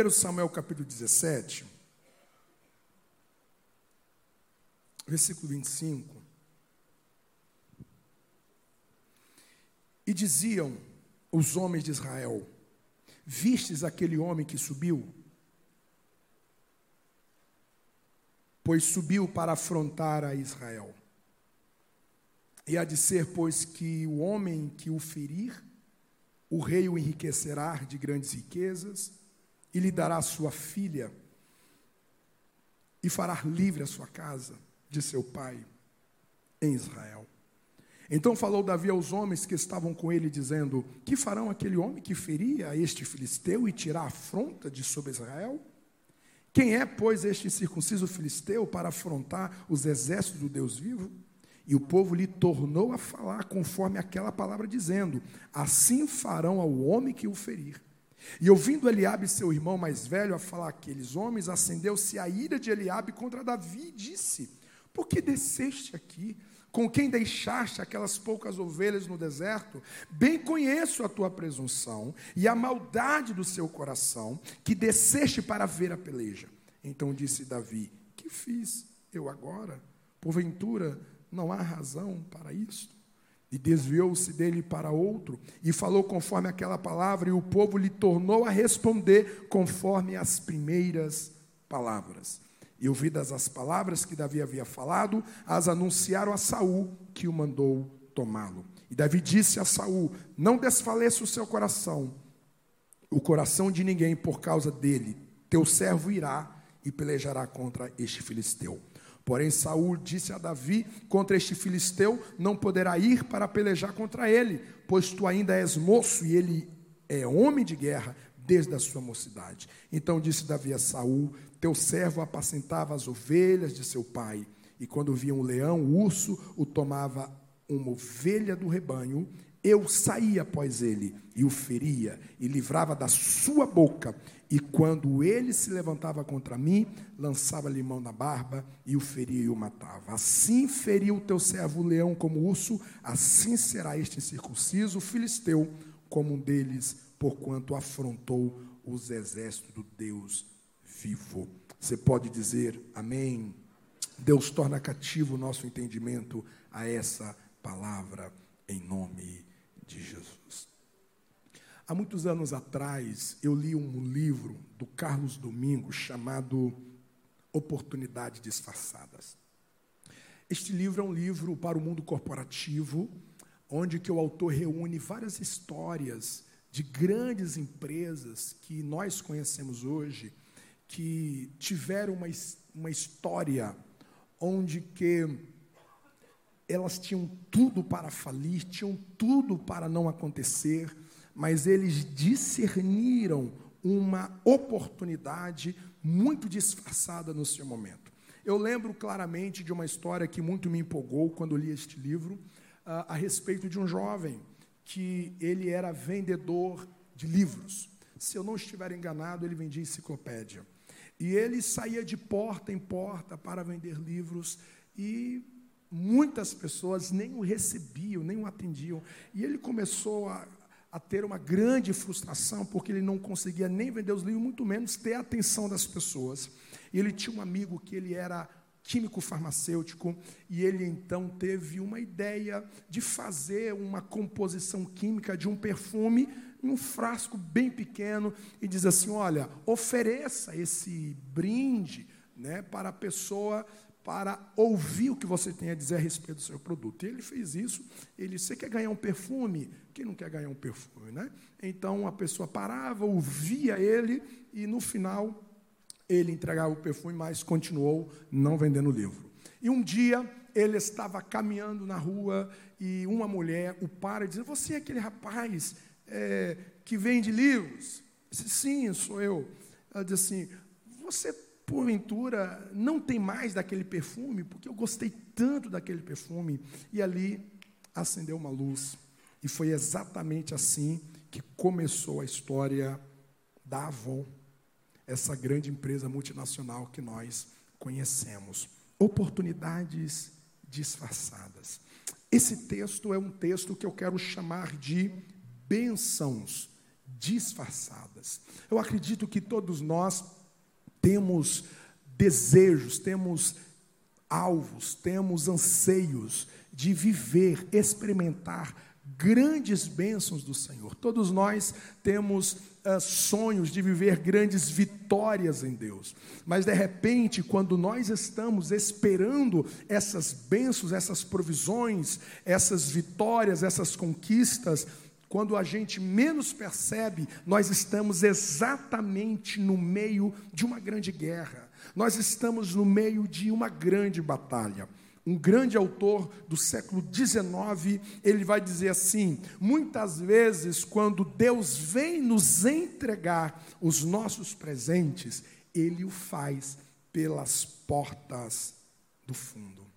1 Samuel capítulo 17, versículo 25. E diziam os homens de Israel: Vistes aquele homem que subiu? Pois subiu para afrontar a Israel. E há de ser, pois, que o homem que o ferir, o rei o enriquecerá de grandes riquezas, e lhe dará sua filha, e fará livre a sua casa de seu pai em Israel. Então falou Davi aos homens que estavam com ele, dizendo: Que farão aquele homem que feria este filisteu e tirar afronta de sobre Israel? Quem é, pois, este circunciso filisteu para afrontar os exércitos do Deus vivo? E o povo lhe tornou a falar conforme aquela palavra, dizendo: Assim farão ao homem que o ferir. E ouvindo Eliabe, seu irmão mais velho, a falar aqueles homens, acendeu-se a ira de Eliabe contra Davi e disse: Por que desceste aqui? com quem deixaste aquelas poucas ovelhas no deserto, bem conheço a tua presunção e a maldade do seu coração, que desceste para ver a peleja. Então disse Davi: Que fiz eu agora? Porventura não há razão para isto? E desviou-se dele para outro, e falou conforme aquela palavra, e o povo lhe tornou a responder conforme as primeiras palavras. E ouvidas as palavras que Davi havia falado, as anunciaram a Saul, que o mandou tomá-lo. E Davi disse a Saul: Não desfaleça o seu coração, o coração de ninguém por causa dele. Teu servo irá e pelejará contra este filisteu. Porém, Saul disse a Davi: Contra este filisteu não poderá ir para pelejar contra ele, pois tu ainda és moço e ele é homem de guerra desde a sua mocidade. Então disse Davi a Saul: teu servo apacentava as ovelhas de seu pai, e quando via um leão, o urso o tomava uma ovelha do rebanho, eu saía após ele e o feria e livrava da sua boca. E quando ele se levantava contra mim, lançava-lhe mão na barba e o feria e o matava. Assim feriu o teu servo o leão como urso, assim será este circunciso, filisteu, como um deles, porquanto afrontou os exércitos do Deus vivo. Você pode dizer amém? Deus torna cativo o nosso entendimento a essa palavra em nome de. Há muitos anos atrás, eu li um livro do Carlos Domingos chamado Oportunidades Disfarçadas. Este livro é um livro para o mundo corporativo, onde que o autor reúne várias histórias de grandes empresas que nós conhecemos hoje, que tiveram uma, uma história onde que elas tinham tudo para falir, tinham tudo para não acontecer, mas eles discerniram uma oportunidade muito disfarçada no seu momento. Eu lembro claramente de uma história que muito me empolgou quando li este livro, a, a respeito de um jovem que ele era vendedor de livros. Se eu não estiver enganado, ele vendia enciclopédia. E ele saía de porta em porta para vender livros e muitas pessoas nem o recebiam, nem o atendiam. E ele começou a, a ter uma grande frustração porque ele não conseguia nem vender os livros, muito menos ter a atenção das pessoas. E ele tinha um amigo que ele era químico farmacêutico e ele então teve uma ideia de fazer uma composição química de um perfume em um frasco bem pequeno e diz assim: olha, ofereça esse brinde né, para a pessoa para ouvir o que você tem a dizer a respeito do seu produto. E ele fez isso. Ele, você quer ganhar um perfume? Quem não quer ganhar um perfume, né? Então a pessoa parava, ouvia ele e no final ele entregava o perfume, mas continuou não vendendo o livro. E um dia ele estava caminhando na rua e uma mulher o para e diz: Você é aquele rapaz é, que vende livros? Disse, Sim, sou eu. Ela diz assim: Você, porventura, não tem mais daquele perfume? Porque eu gostei tanto daquele perfume. E ali acendeu uma luz. E foi exatamente assim que começou a história da Avon, essa grande empresa multinacional que nós conhecemos. Oportunidades disfarçadas. Esse texto é um texto que eu quero chamar de bênçãos disfarçadas. Eu acredito que todos nós temos desejos, temos alvos, temos anseios de viver, experimentar grandes bênçãos do Senhor. Todos nós temos uh, sonhos de viver grandes vitórias em Deus. Mas de repente, quando nós estamos esperando essas bênçãos, essas provisões, essas vitórias, essas conquistas, quando a gente menos percebe, nós estamos exatamente no meio de uma grande guerra. Nós estamos no meio de uma grande batalha. Um grande autor do século XIX, ele vai dizer assim: muitas vezes, quando Deus vem nos entregar os nossos presentes, Ele o faz pelas portas do fundo.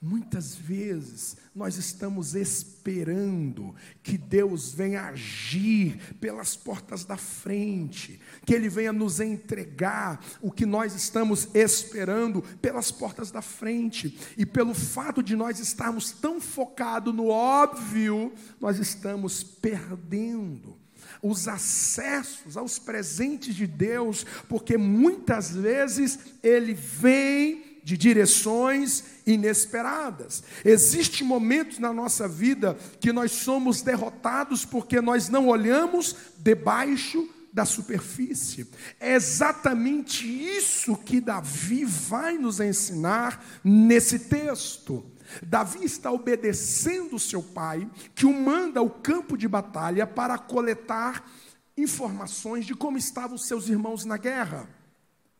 Muitas vezes nós estamos esperando que Deus venha agir pelas portas da frente, que Ele venha nos entregar o que nós estamos esperando pelas portas da frente, e pelo fato de nós estarmos tão focados no óbvio, nós estamos perdendo os acessos aos presentes de Deus, porque muitas vezes Ele vem de direções inesperadas. Existem momentos na nossa vida que nós somos derrotados porque nós não olhamos debaixo da superfície. É exatamente isso que Davi vai nos ensinar nesse texto. Davi está obedecendo seu pai, que o manda ao campo de batalha para coletar informações de como estavam seus irmãos na guerra.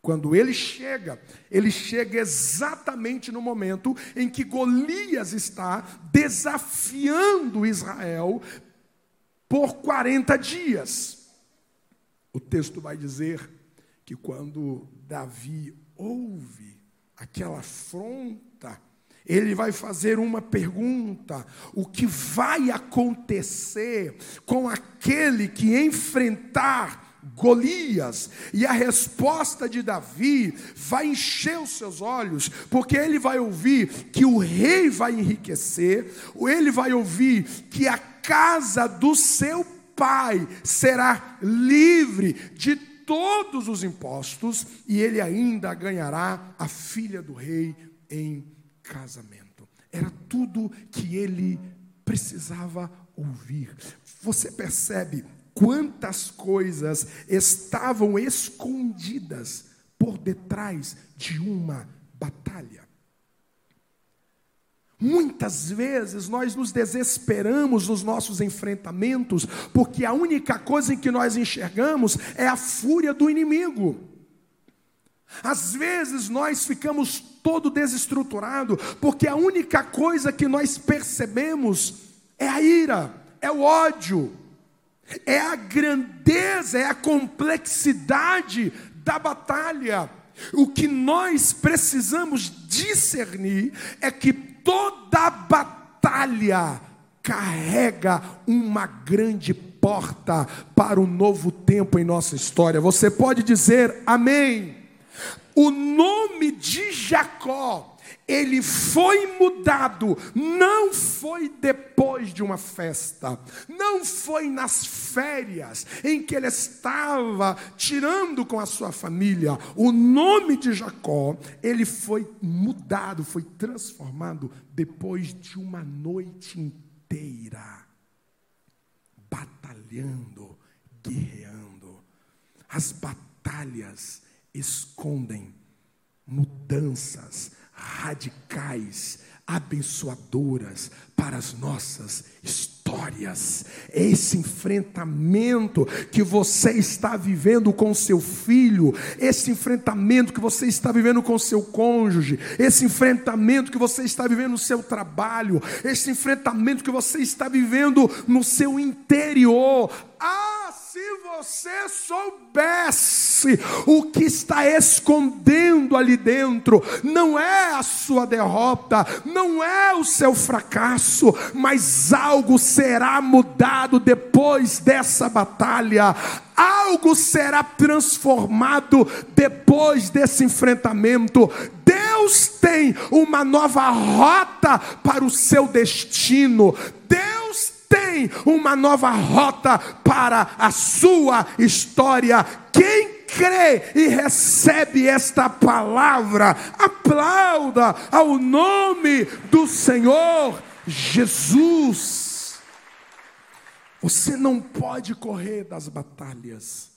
Quando ele chega, ele chega exatamente no momento em que Golias está desafiando Israel por 40 dias. O texto vai dizer que quando Davi ouve aquela afronta, ele vai fazer uma pergunta: o que vai acontecer com aquele que enfrentar Golias. E a resposta de Davi vai encher os seus olhos, porque ele vai ouvir que o rei vai enriquecer, ele vai ouvir que a casa do seu pai será livre de todos os impostos, e ele ainda ganhará a filha do rei em casamento. Era tudo que ele precisava ouvir. Você percebe quantas coisas estavam escondidas por detrás de uma batalha. Muitas vezes nós nos desesperamos nos nossos enfrentamentos, porque a única coisa em que nós enxergamos é a fúria do inimigo. Às vezes nós ficamos todo desestruturado, porque a única coisa que nós percebemos é a ira, é o ódio, é a grandeza, é a complexidade da batalha. O que nós precisamos discernir é que toda batalha carrega uma grande porta para um novo tempo em nossa história. Você pode dizer amém. O nome ele foi mudado, não foi depois de uma festa, não foi nas férias em que ele estava tirando com a sua família. O nome de Jacó, ele foi mudado, foi transformado depois de uma noite inteira, batalhando, guerreando. As batalhas escondem mudanças radicais, abençoadoras para as nossas histórias. Esse enfrentamento que você está vivendo com seu filho, esse enfrentamento que você está vivendo com seu cônjuge, esse enfrentamento que você está vivendo no seu trabalho, esse enfrentamento que você está vivendo no seu interior. Ah, se você soubesse o que está escondendo ali dentro, não é a sua derrota, não é o seu fracasso, mas algo será mudado depois dessa batalha, algo será transformado depois desse enfrentamento. Deus tem uma nova rota para o seu destino, Deus tem uma nova rota para a sua história. Quem crê e recebe esta palavra, aplauda ao nome do Senhor Jesus. Você não pode correr das batalhas,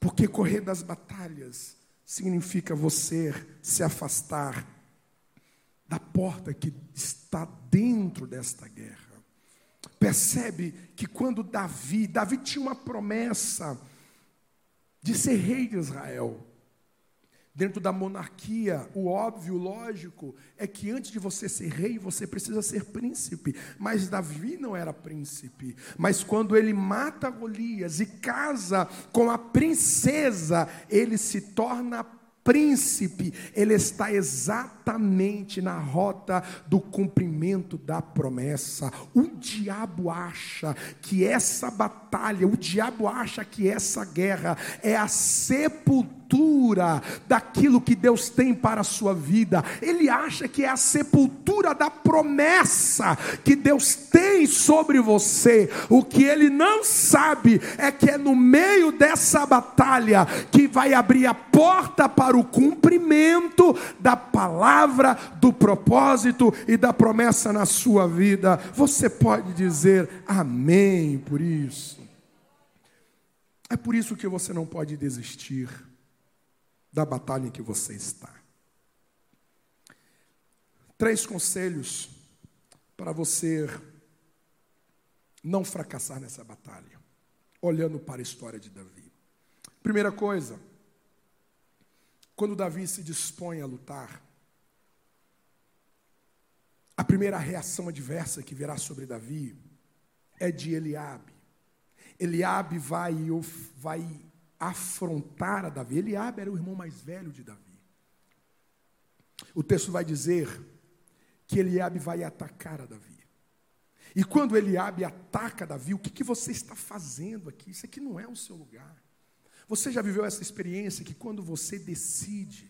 porque correr das batalhas significa você se afastar da porta que está dentro desta guerra. Percebe que quando Davi, Davi tinha uma promessa de ser rei de Israel. Dentro da monarquia, o óbvio, o lógico, é que antes de você ser rei, você precisa ser príncipe. Mas Davi não era príncipe. Mas quando ele mata Golias e casa com a princesa, ele se torna príncipe, ele está exatamente na rota do cumprimento da promessa. O diabo acha que essa batalha, o diabo acha que essa guerra é a sepultura sepultura daquilo que Deus tem para a sua vida. Ele acha que é a sepultura da promessa que Deus tem sobre você. O que ele não sabe é que é no meio dessa batalha que vai abrir a porta para o cumprimento da palavra, do propósito e da promessa na sua vida. Você pode dizer amém por isso. É por isso que você não pode desistir da batalha em que você está. Três conselhos para você não fracassar nessa batalha, olhando para a história de Davi. Primeira coisa, quando Davi se dispõe a lutar, a primeira reação adversa que virá sobre Davi é de Eliabe. Eliabe vai, vai afrontar a Davi. Eliabe era o irmão mais velho de Davi. O texto vai dizer que Eliabe vai atacar a Davi. E quando Eliabe ataca Davi, o que, que você está fazendo aqui? Isso aqui não é o seu lugar. Você já viveu essa experiência que quando você decide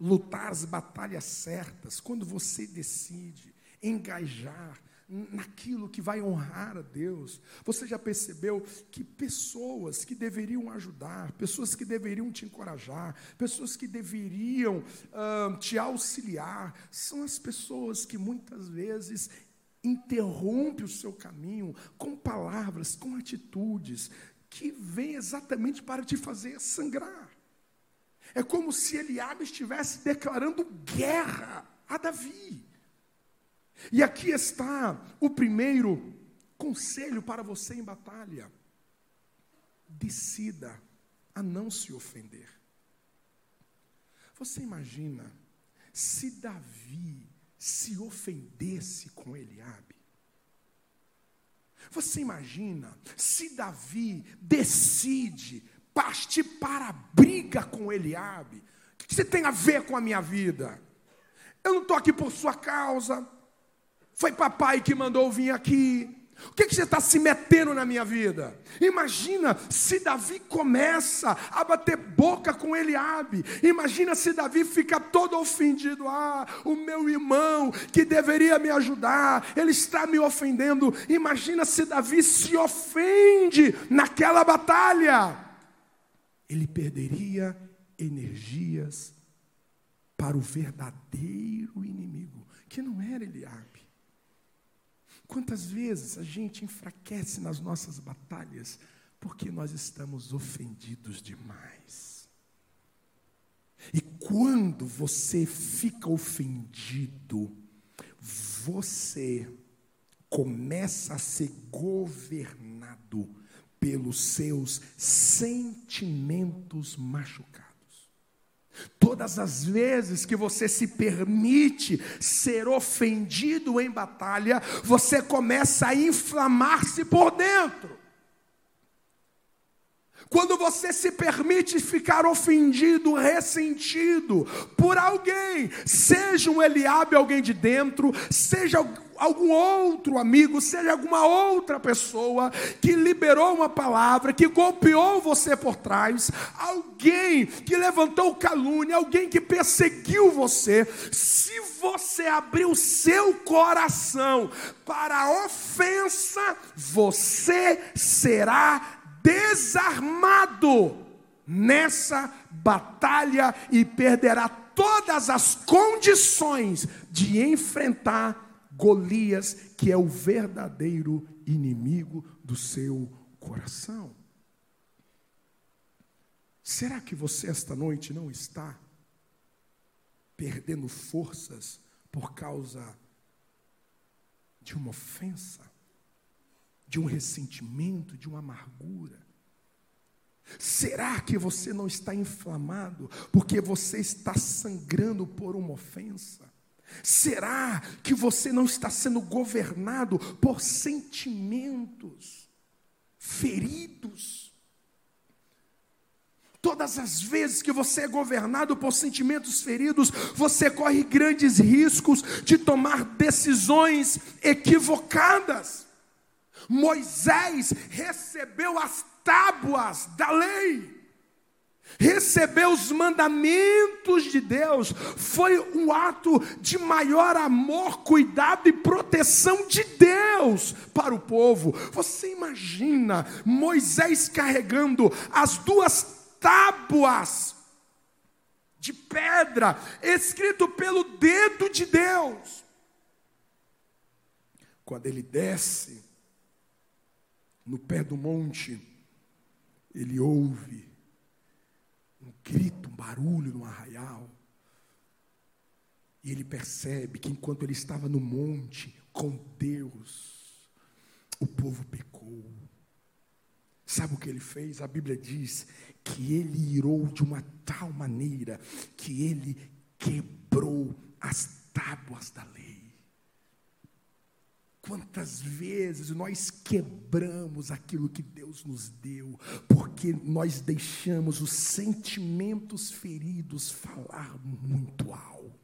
lutar as batalhas certas, quando você decide engajar, naquilo que vai honrar a Deus. Você já percebeu que pessoas que deveriam ajudar, pessoas que deveriam te encorajar, pessoas que deveriam uh, te auxiliar, são as pessoas que muitas vezes interrompem o seu caminho com palavras, com atitudes, que vêm exatamente para te fazer sangrar. É como se Eliabe estivesse declarando guerra a Davi. E aqui está o primeiro conselho para você em batalha: decida a não se ofender. Você imagina se Davi se ofendesse com Eliabe? Você imagina se Davi decide partir para a briga com Eliabe? O que você tem a ver com a minha vida? Eu não estou aqui por sua causa, foi papai que mandou vir aqui. O que, que você está se metendo na minha vida? Imagina se Davi começa a bater boca com Eliabe. Imagina se Davi fica todo ofendido. Ah, o meu irmão que deveria me ajudar, ele está me ofendendo. Imagina se Davi se ofende naquela batalha. Ele perderia energias para o verdadeiro inimigo, que não era Eliabe. Quantas vezes a gente enfraquece nas nossas batalhas porque nós estamos ofendidos demais. E quando você fica ofendido, você começa a ser governado pelos seus sentimentos machucados. Todas as vezes que você se permite ser ofendido em batalha, você começa a inflamar-se por dentro. Quando você se permite ficar ofendido, ressentido por alguém, seja um Eliabe, alguém de dentro, seja algum outro amigo, seja alguma outra pessoa que liberou uma palavra, que golpeou você por trás, alguém que levantou calúnia, alguém que perseguiu você, se você abrir o seu coração para a ofensa, você será desarmado nessa batalha e perderá todas as condições de enfrentar Golias, que é o verdadeiro inimigo do seu coração. Será que você esta noite não está perdendo forças por causa de uma ofensa? De um ressentimento, de uma amargura? Será que você não está inflamado porque você está sangrando por uma ofensa? Será que você não está sendo governado por sentimentos feridos? Todas as vezes que você é governado por sentimentos feridos, você corre grandes riscos de tomar decisões equivocadas. Moisés recebeu as tábuas da lei, recebeu os mandamentos de Deus, foi um ato de maior amor, cuidado e proteção de Deus para o povo. Você imagina Moisés carregando as duas tábuas de pedra, escrito pelo dedo de Deus. Quando ele desce, no pé do monte, ele ouve um grito, um barulho no arraial. E ele percebe que enquanto ele estava no monte com Deus, o povo pecou. Sabe o que ele fez? A Bíblia diz que ele irou de uma tal maneira que ele quebrou as tábuas da lei. Quantas vezes nós quebramos aquilo que Deus nos deu, porque nós deixamos os sentimentos feridos falar muito alto.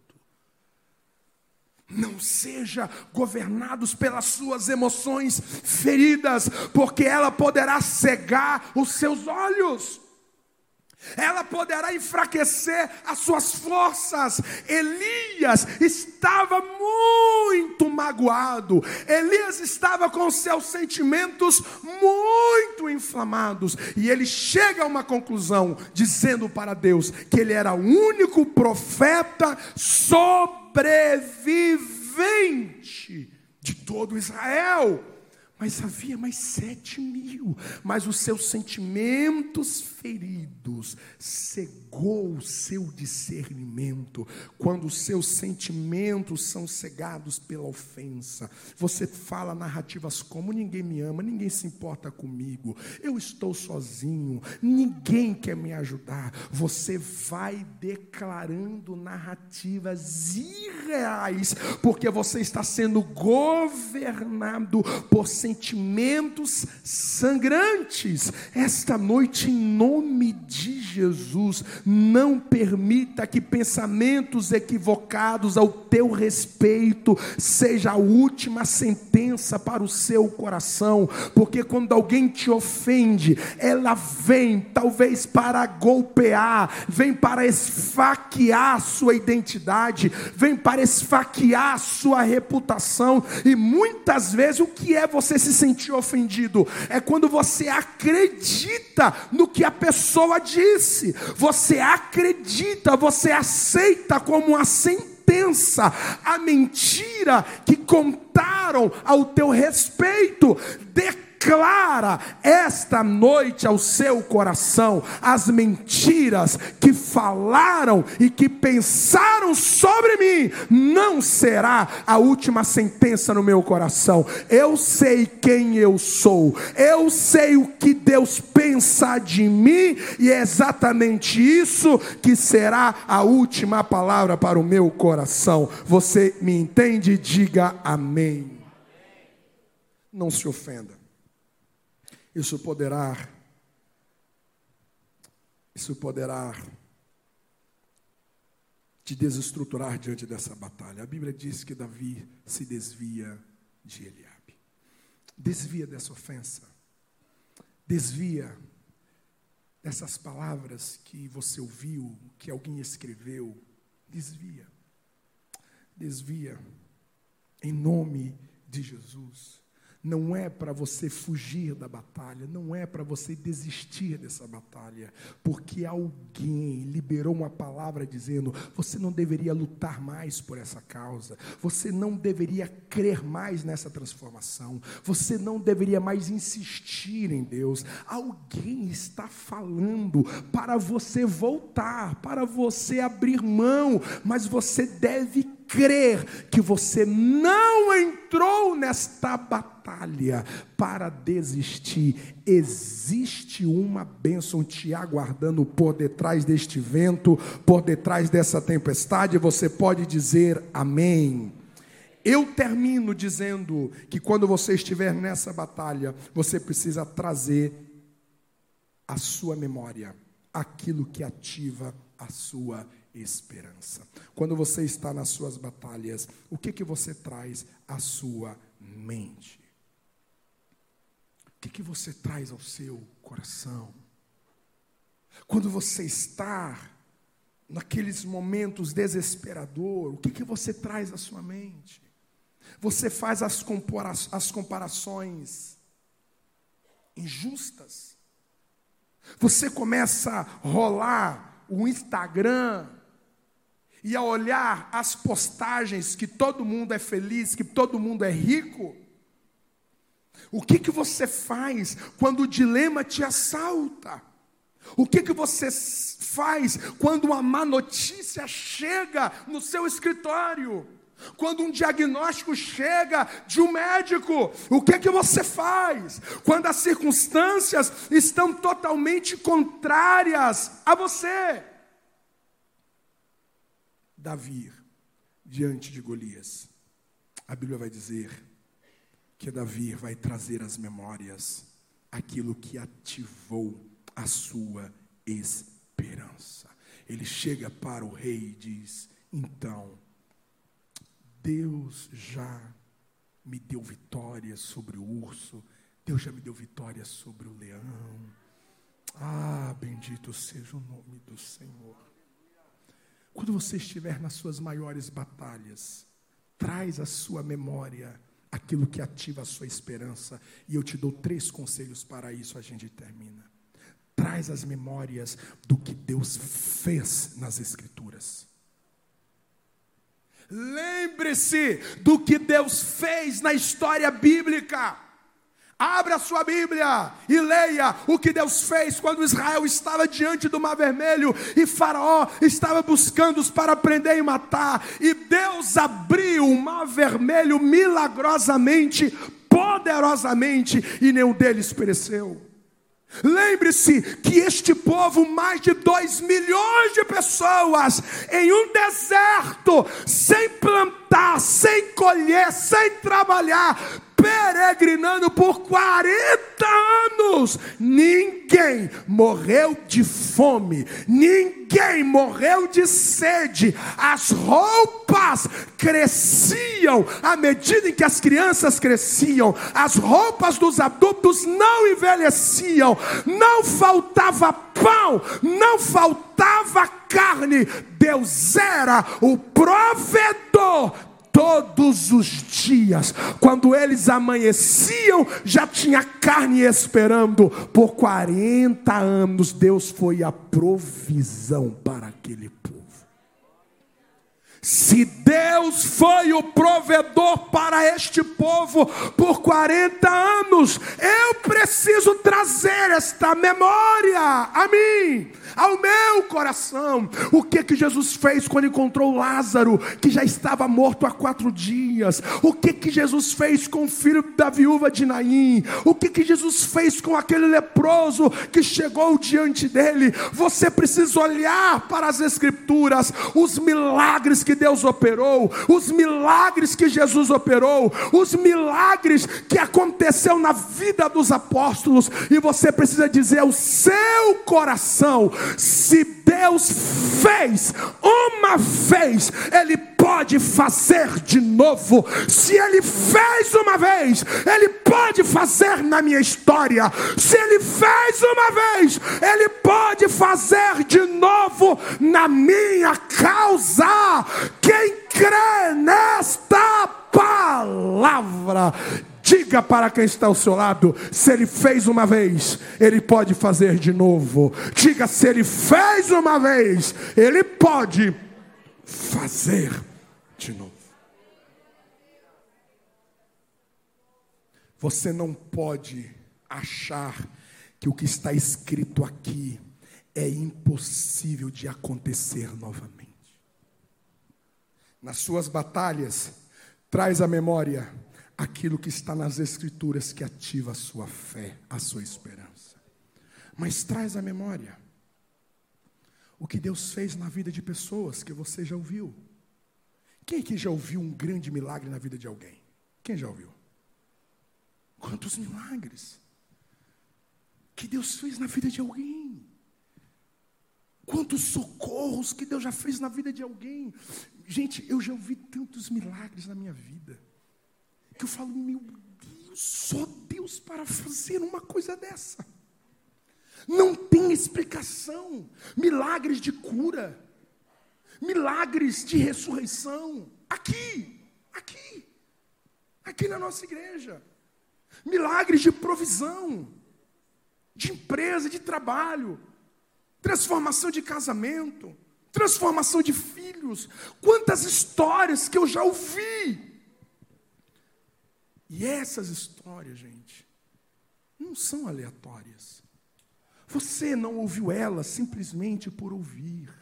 Não seja governados pelas suas emoções feridas, porque ela poderá cegar os seus olhos ela poderá enfraquecer as suas forças. Elias estava muito magoado, Elias estava com seus sentimentos muito inflamados, e ele chega a uma conclusão, dizendo para Deus que ele era o único profeta sobrevivente de todo Israel. Mas havia mais sete mil, mas os seus sentimentos feridos cegou o seu discernimento. Quando os seus sentimentos são cegados pela ofensa, você fala narrativas como: ninguém me ama, ninguém se importa comigo, eu estou sozinho, ninguém quer me ajudar. Você vai declarando narrativas irreais, porque você está sendo governado por sentimentos sangrantes. Esta noite, em nome de Jesus, não permita que pensamentos equivocados ao teu respeito seja a última sentença para o seu coração, porque quando alguém te ofende, ela vem talvez para golpear, vem para esfaquear a sua identidade, vem para esfaquear a sua reputação, e muitas vezes o que é você se sentir ofendido? É quando você acredita no que a pessoa disse, você acredita, você aceita como uma sentença a mentira que contaram ao teu respeito. De declara esta noite ao seu coração as mentiras que falaram e que pensaram sobre mim, não será a última sentença no meu coração. Eu sei quem eu sou, eu sei o que Deus pensa de mim, e é exatamente isso que será a última palavra para o meu coração. Você me entende? Diga amém. Não se ofenda. Isso poderá isso poderá te desestruturar diante dessa batalha. A Bíblia diz que Davi se desvia de Eliabe. Desvia dessa ofensa. Desvia dessas palavras que você ouviu, que alguém escreveu. Desvia. Desvia. Em nome de Jesus não é para você fugir da batalha, não é para você desistir dessa batalha, porque alguém liberou uma palavra dizendo: você não deveria lutar mais por essa causa, você não deveria crer mais nessa transformação, você não deveria mais insistir em Deus. Alguém está falando para você voltar, para você abrir mão, mas você deve crer que você não entrou nesta batalha para desistir. Existe uma bênção te aguardando por detrás deste vento, por detrás dessa tempestade. Você pode dizer amém. Eu termino dizendo que quando você estiver nessa batalha, você precisa trazer a sua memória aquilo que ativa a sua esperança. Quando você está nas suas batalhas, o que que você traz à sua mente? O que que você traz ao seu coração? Quando você está naqueles momentos desesperador, o que que você traz à sua mente? Você faz as, compara as comparações injustas. Você começa a rolar o Instagram e a olhar as postagens que todo mundo é feliz, que todo mundo é rico, o que que você faz quando o dilema te assalta? O que que você faz quando uma má notícia chega no seu escritório? Quando um diagnóstico chega de um médico, o que que você faz? Quando as circunstâncias estão totalmente contrárias a você? Davi diante de Golias. A Bíblia vai dizer que Davi vai trazer às memórias aquilo que ativou a sua esperança. Ele chega para o rei e diz: Então, Deus já me deu vitória sobre o urso, Deus já me deu vitória sobre o leão. Ah, bendito seja o nome do Senhor. Quando você estiver nas suas maiores batalhas, traz à sua memória aquilo que ativa a sua esperança. E eu te dou três conselhos para isso, a gente termina. Traz as memórias do que Deus fez nas Escrituras. Lembre-se do que Deus fez na história bíblica. Abra sua Bíblia e leia o que Deus fez quando Israel estava diante do Mar Vermelho e Faraó estava buscando-os para prender e matar. E Deus abriu o Mar Vermelho milagrosamente, poderosamente, e nenhum deles pereceu. Lembre-se que este povo, mais de dois milhões de pessoas, em um deserto, sem plantar, sem colher, sem trabalhar, peregrinando por 40 anos. Ninguém morreu de fome, ninguém morreu de sede. As roupas cresciam à medida em que as crianças cresciam, as roupas dos adultos não envelheciam, não faltava pão, não faltava carne. Deus era o provedor todos os dias. Quando eles amanheciam, já tinha carne esperando. Por 40 anos, Deus foi a provisão para aquele povo. Se Deus foi o provedor para este povo por 40 anos, eu preciso trazer esta memória a mim ao meu coração. O que que Jesus fez quando encontrou Lázaro, que já estava morto há quatro dias? O que que Jesus fez com o filho da viúva de Naim? O que que Jesus fez com aquele leproso que chegou diante dele? Você precisa olhar para as Escrituras, os milagres que Deus operou, os milagres que Jesus operou, os milagres que aconteceu na vida dos apóstolos, e você precisa dizer ao seu coração: se Deus fez uma vez, Ele pode fazer de novo. Se Ele fez uma vez, Ele pode fazer na minha história. Se Ele fez uma vez, Ele pode fazer de novo na minha causa. Quem crê nesta palavra, Diga para quem está ao seu lado: se ele fez uma vez, ele pode fazer de novo. Diga: se ele fez uma vez, ele pode fazer de novo. Você não pode achar que o que está escrito aqui é impossível de acontecer novamente. Nas suas batalhas, traz à memória aquilo que está nas Escrituras que ativa a sua fé, a sua esperança. Mas traz à memória o que Deus fez na vida de pessoas que você já ouviu. Quem aqui já ouviu um grande milagre na vida de alguém? Quem já ouviu? Quantos milagres que Deus fez na vida de alguém? Quantos socorros que Deus já fez na vida de alguém? Gente, eu já ouvi tantos milagres na minha vida que eu falo, meu Deus, só Deus para fazer uma coisa dessa. Não tem explicação. Milagres de cura, milagres de ressurreição, aqui, aqui, aqui na nossa igreja. Milagres de provisão, de empresa, de trabalho, transformação de casamento, transformação de filhos. Quantas histórias que eu já ouvi e essas histórias, gente, não são aleatórias. Você não ouviu elas simplesmente por ouvir.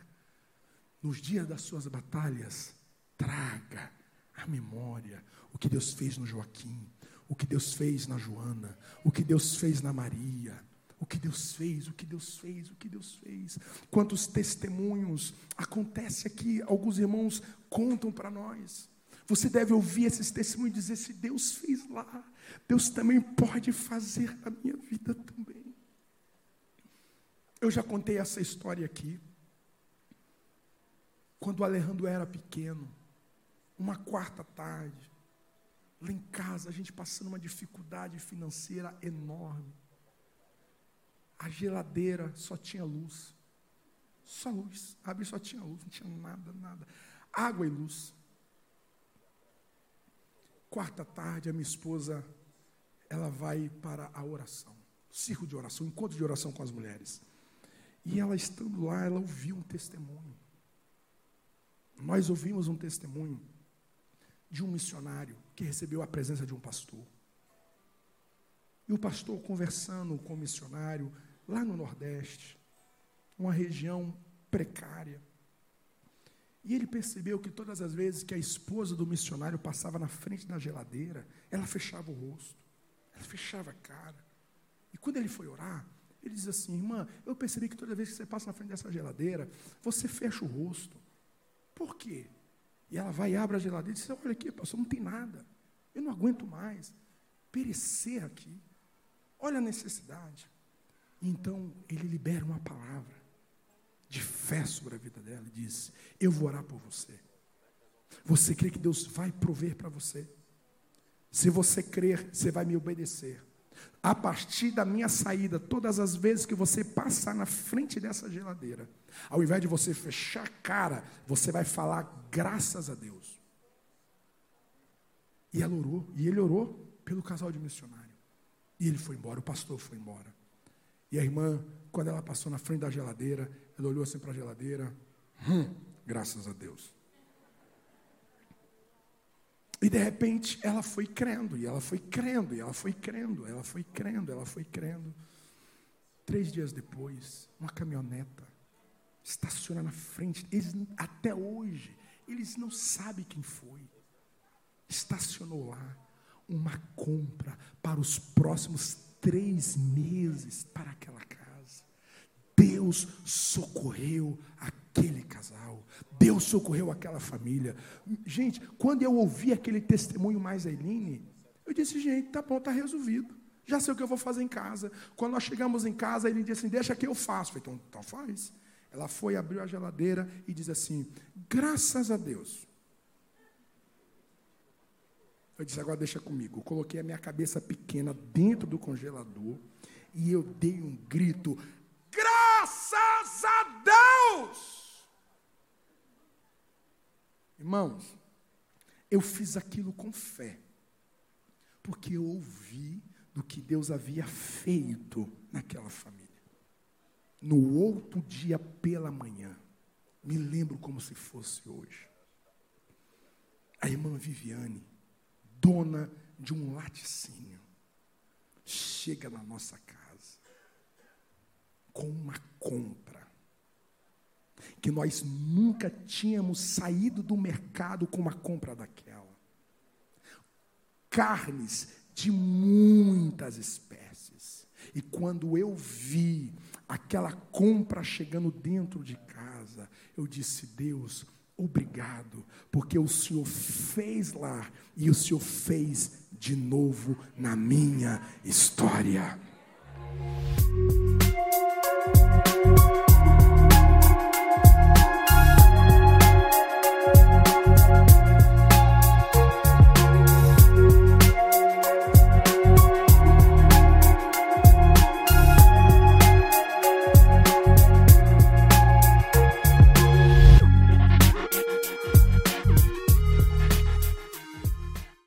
Nos dias das suas batalhas, traga à memória o que Deus fez no Joaquim, o que Deus fez na Joana, o que Deus fez na Maria, o que Deus fez, o que Deus fez, o que Deus fez. Quantos testemunhos acontece aqui, alguns irmãos contam para nós. Você deve ouvir esses testemunhos e dizer: se Deus fez lá, Deus também pode fazer na minha vida também. Eu já contei essa história aqui. Quando o Alejandro era pequeno, uma quarta tarde, lá em casa, a gente passando uma dificuldade financeira enorme. A geladeira só tinha luz. Só luz. Abre só tinha luz, não tinha nada, nada. Água e luz quarta tarde, a minha esposa, ela vai para a oração, círculo de oração, encontro de oração com as mulheres. E ela estando lá, ela ouviu um testemunho. Nós ouvimos um testemunho de um missionário que recebeu a presença de um pastor. E o pastor conversando com o missionário lá no Nordeste, uma região precária. E ele percebeu que todas as vezes que a esposa do missionário passava na frente da geladeira, ela fechava o rosto, ela fechava a cara. E quando ele foi orar, ele diz assim: Irmã, eu percebi que toda vez que você passa na frente dessa geladeira, você fecha o rosto. Por quê? E ela vai e abre a geladeira e diz: Olha aqui, pastor, não tem nada. Eu não aguento mais perecer aqui. Olha a necessidade. Então ele libera uma palavra de fé sobre a vida dela e disse: Eu vou orar por você. Você crê que Deus vai prover para você? Se você crer, você vai me obedecer. A partir da minha saída, todas as vezes que você passar na frente dessa geladeira, ao invés de você fechar a cara, você vai falar graças a Deus. E ela orou, e ele orou pelo casal de missionário. E ele foi embora, o pastor foi embora. E a irmã, quando ela passou na frente da geladeira, ela olhou assim para a geladeira. Hum, graças a Deus. E de repente ela foi crendo, e ela foi crendo, e ela foi crendo, ela foi crendo, ela foi crendo. Três dias depois, uma caminhoneta estaciona na frente. Eles, até hoje, eles não sabem quem foi. Estacionou lá uma compra para os próximos três meses para. Deus socorreu aquele casal. Deus socorreu aquela família. Gente, quando eu ouvi aquele testemunho mais a Eline, eu disse, gente, tá bom, tá resolvido. Já sei o que eu vou fazer em casa. Quando nós chegamos em casa, ele disse assim: Deixa que eu faço. Eu falei, então, então faz. Ela foi, abriu a geladeira e diz assim: Graças a Deus. Eu disse: Agora deixa comigo. Eu coloquei a minha cabeça pequena dentro do congelador e eu dei um grito: Graças a Deus! Irmãos, eu fiz aquilo com fé, porque eu ouvi do que Deus havia feito naquela família. No outro dia pela manhã, me lembro como se fosse hoje. A irmã Viviane, dona de um laticínio, chega na nossa casa com uma compra que nós nunca tínhamos saído do mercado com uma compra daquela. Carnes de muitas espécies. E quando eu vi aquela compra chegando dentro de casa, eu disse: Deus, obrigado, porque o Senhor fez lá e o Senhor fez de novo na minha história. Thank you.